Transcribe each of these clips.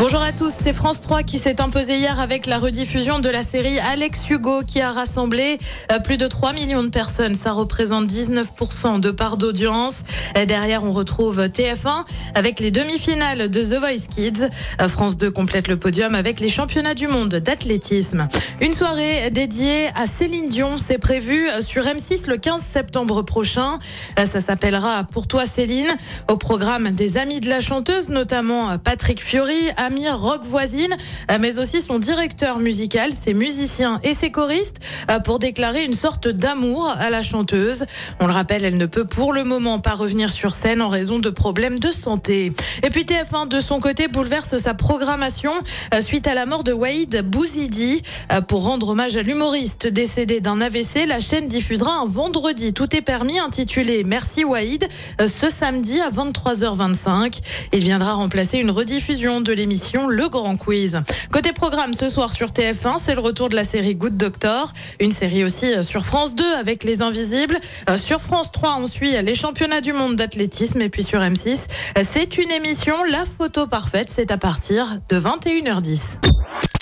Bonjour à tous, c'est France 3 qui s'est imposé hier avec la rediffusion de la série Alex Hugo qui a rassemblé euh, plus de 3 millions de personnes. Ça représente 19% de part d'audience. Derrière, on retrouve TF1 avec les demi-finales de The Voice Kids. Euh, France 2 complète le podium avec les championnats du monde d'athlétisme. Une soirée dédiée à Céline Dion, c'est prévu sur M6 le 15 septembre prochain. Euh, Ça s'appellera Pour toi Céline, au programme des amis de la chanteuse, notamment Patrick Fiori, Amir Rock Voisine, euh, mais aussi son directeur musical, ses musiciens et ses choristes, euh, pour déclarer une sorte d'amour à la chanteuse. On le rappelle, elle ne peut pour le moment pas revenir sur scène en raison de problèmes de santé. Et puis TF1, de son côté, bouleverse sa programmation euh, suite à la mort de Waïd Bouzidi. Pour rendre hommage à l'humoriste décédé d'un AVC, la chaîne diffusera un vendredi Tout est permis intitulé Merci Waïd ce samedi à 23h25. Il viendra remplacer une rediffusion de l'émission Le Grand Quiz. Côté programme ce soir sur TF1, c'est le retour de la série Good Doctor, une série aussi euh, sur France 2 avec Les Invisibles. Euh, Sur France 3, on suit les championnats du monde d'athlétisme et puis sur M6, euh, c'est une émission La photo parfaite, c'est à partir de 21h10.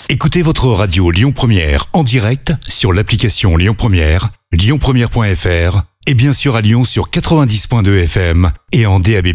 Écoutez votre radio Lyon Première en direct sur l'application Lyon Première, lyonpremière.fr et bien sûr à Lyon sur 90.2 FM et en DAB+.